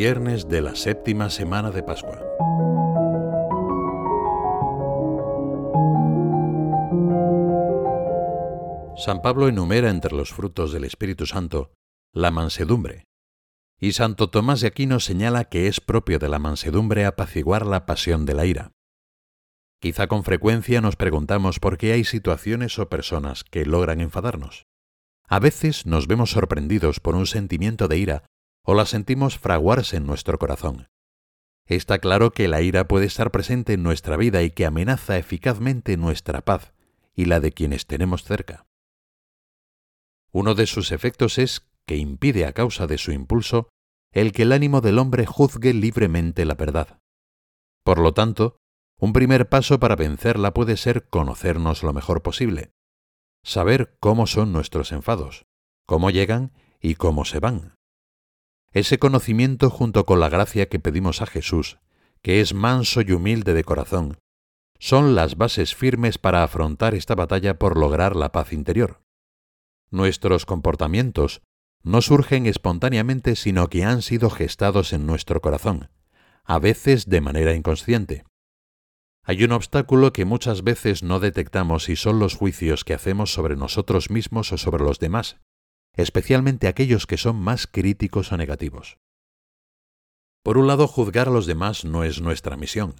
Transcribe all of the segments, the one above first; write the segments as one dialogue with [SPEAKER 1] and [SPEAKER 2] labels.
[SPEAKER 1] Viernes de la séptima semana de Pascua. San Pablo enumera entre los frutos del Espíritu Santo la mansedumbre, y Santo Tomás de Aquino señala que es propio de la mansedumbre apaciguar la pasión de la ira. Quizá con frecuencia nos preguntamos por qué hay situaciones o personas que logran enfadarnos. A veces nos vemos sorprendidos por un sentimiento de ira o la sentimos fraguarse en nuestro corazón. Está claro que la ira puede estar presente en nuestra vida y que amenaza eficazmente nuestra paz y la de quienes tenemos cerca. Uno de sus efectos es que impide a causa de su impulso el que el ánimo del hombre juzgue libremente la verdad. Por lo tanto, un primer paso para vencerla puede ser conocernos lo mejor posible, saber cómo son nuestros enfados, cómo llegan y cómo se van. Ese conocimiento junto con la gracia que pedimos a Jesús, que es manso y humilde de corazón, son las bases firmes para afrontar esta batalla por lograr la paz interior. Nuestros comportamientos no surgen espontáneamente, sino que han sido gestados en nuestro corazón, a veces de manera inconsciente. Hay un obstáculo que muchas veces no detectamos y son los juicios que hacemos sobre nosotros mismos o sobre los demás, especialmente aquellos que son más críticos o negativos. Por un lado, juzgar a los demás no es nuestra misión.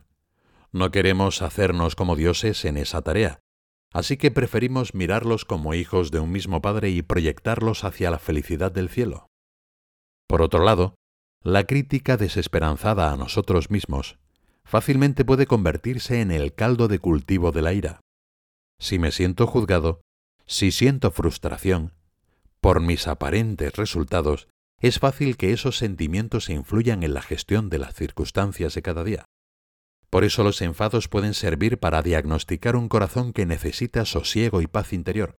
[SPEAKER 1] No queremos hacernos como dioses en esa tarea, así que preferimos mirarlos como hijos de un mismo Padre y proyectarlos hacia la felicidad del cielo. Por otro lado, la crítica desesperanzada a nosotros mismos fácilmente puede convertirse en el caldo de cultivo de la ira. Si me siento juzgado, si siento frustración, por mis aparentes resultados, es fácil que esos sentimientos influyan en la gestión de las circunstancias de cada día. Por eso los enfados pueden servir para diagnosticar un corazón que necesita sosiego y paz interior.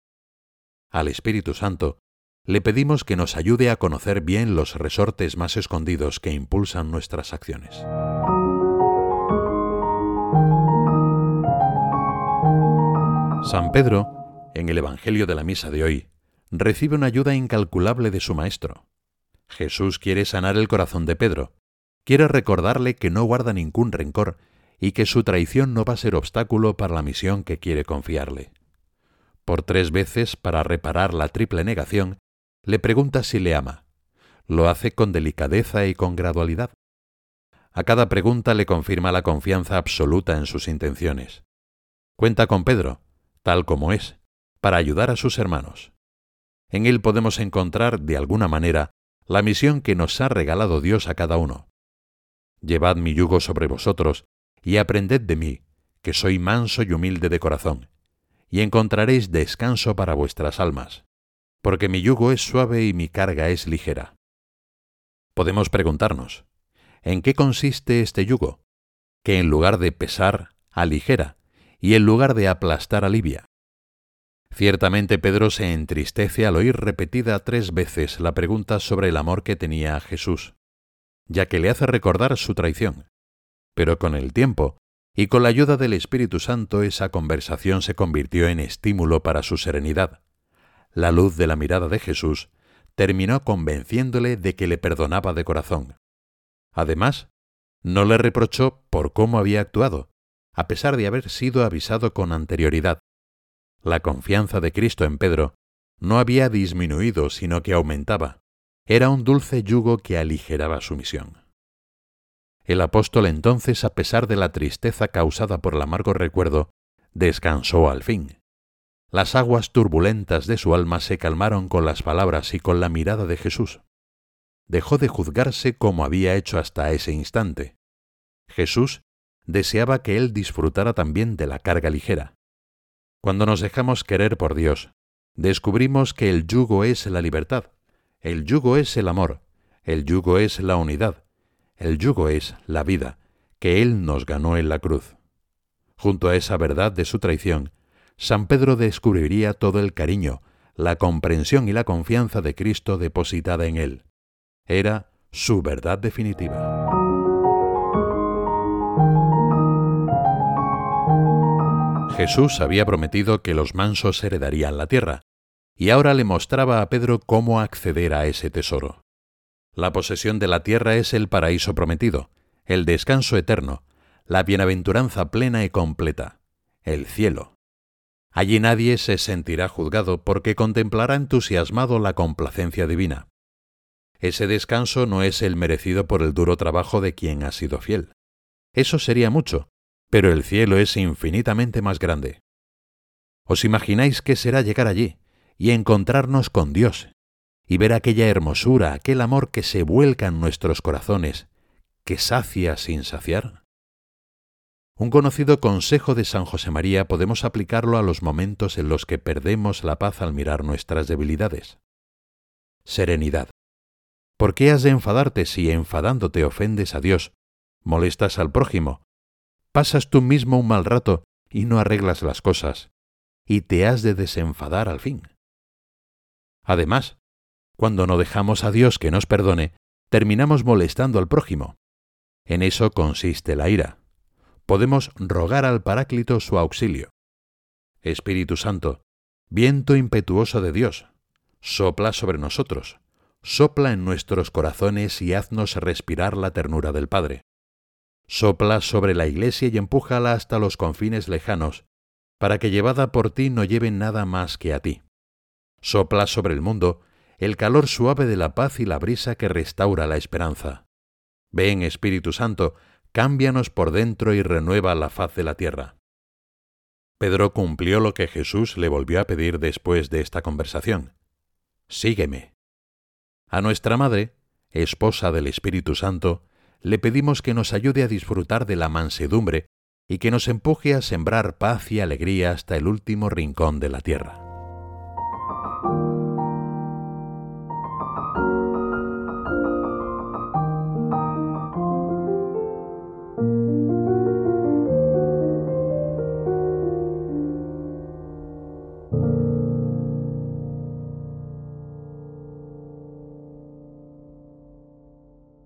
[SPEAKER 1] Al Espíritu Santo le pedimos que nos ayude a conocer bien los resortes más escondidos que impulsan nuestras acciones. San Pedro, en el Evangelio de la Misa de hoy, recibe una ayuda incalculable de su Maestro. Jesús quiere sanar el corazón de Pedro, quiere recordarle que no guarda ningún rencor y que su traición no va a ser obstáculo para la misión que quiere confiarle. Por tres veces, para reparar la triple negación, le pregunta si le ama. Lo hace con delicadeza y con gradualidad. A cada pregunta le confirma la confianza absoluta en sus intenciones. Cuenta con Pedro, tal como es, para ayudar a sus hermanos. En él podemos encontrar, de alguna manera, la misión que nos ha regalado Dios a cada uno. Llevad mi yugo sobre vosotros y aprended de mí, que soy manso y humilde de corazón, y encontraréis descanso para vuestras almas, porque mi yugo es suave y mi carga es ligera. Podemos preguntarnos, ¿en qué consiste este yugo? Que en lugar de pesar, aligera, y en lugar de aplastar, alivia. Ciertamente Pedro se entristece al oír repetida tres veces la pregunta sobre el amor que tenía a Jesús, ya que le hace recordar su traición. Pero con el tiempo, y con la ayuda del Espíritu Santo, esa conversación se convirtió en estímulo para su serenidad. La luz de la mirada de Jesús terminó convenciéndole de que le perdonaba de corazón. Además, no le reprochó por cómo había actuado, a pesar de haber sido avisado con anterioridad, la confianza de Cristo en Pedro no había disminuido, sino que aumentaba. Era un dulce yugo que aligeraba su misión. El apóstol entonces, a pesar de la tristeza causada por el amargo recuerdo, descansó al fin. Las aguas turbulentas de su alma se calmaron con las palabras y con la mirada de Jesús. Dejó de juzgarse como había hecho hasta ese instante. Jesús deseaba que él disfrutara también de la carga ligera. Cuando nos dejamos querer por Dios, descubrimos que el yugo es la libertad, el yugo es el amor, el yugo es la unidad, el yugo es la vida, que Él nos ganó en la cruz. Junto a esa verdad de su traición, San Pedro descubriría todo el cariño, la comprensión y la confianza de Cristo depositada en Él. Era su verdad definitiva. Jesús había prometido que los mansos heredarían la tierra, y ahora le mostraba a Pedro cómo acceder a ese tesoro. La posesión de la tierra es el paraíso prometido, el descanso eterno, la bienaventuranza plena y completa, el cielo. Allí nadie se sentirá juzgado porque contemplará entusiasmado la complacencia divina. Ese descanso no es el merecido por el duro trabajo de quien ha sido fiel. Eso sería mucho, pero el cielo es infinitamente más grande. ¿Os imagináis qué será llegar allí y encontrarnos con Dios y ver aquella hermosura, aquel amor que se vuelca en nuestros corazones, que sacia sin saciar? Un conocido consejo de San José María podemos aplicarlo a los momentos en los que perdemos la paz al mirar nuestras debilidades. Serenidad. ¿Por qué has de enfadarte si enfadándote ofendes a Dios, molestas al prójimo, pasas tú mismo un mal rato y no arreglas las cosas, y te has de desenfadar al fin? Además, cuando no dejamos a Dios que nos perdone, terminamos molestando al prójimo. En eso consiste la ira. Podemos rogar al Paráclito su auxilio. Espíritu Santo, viento impetuoso de Dios, sopla sobre nosotros sopla en nuestros corazones y haznos respirar la ternura del Padre. Sopla sobre la Iglesia y empújala hasta los confines lejanos, para que llevada por ti no lleven nada más que a ti. Sopla sobre el mundo el calor suave de la paz y la brisa que restaura la esperanza. Ven, Espíritu Santo, cámbianos por dentro y renueva la faz de la tierra. Pedro cumplió lo que Jesús le volvió a pedir después de esta conversación. Sígueme. A nuestra Madre, esposa del Espíritu Santo, le pedimos que nos ayude a disfrutar de la mansedumbre y que nos empuje a sembrar paz y alegría hasta el último rincón de la tierra.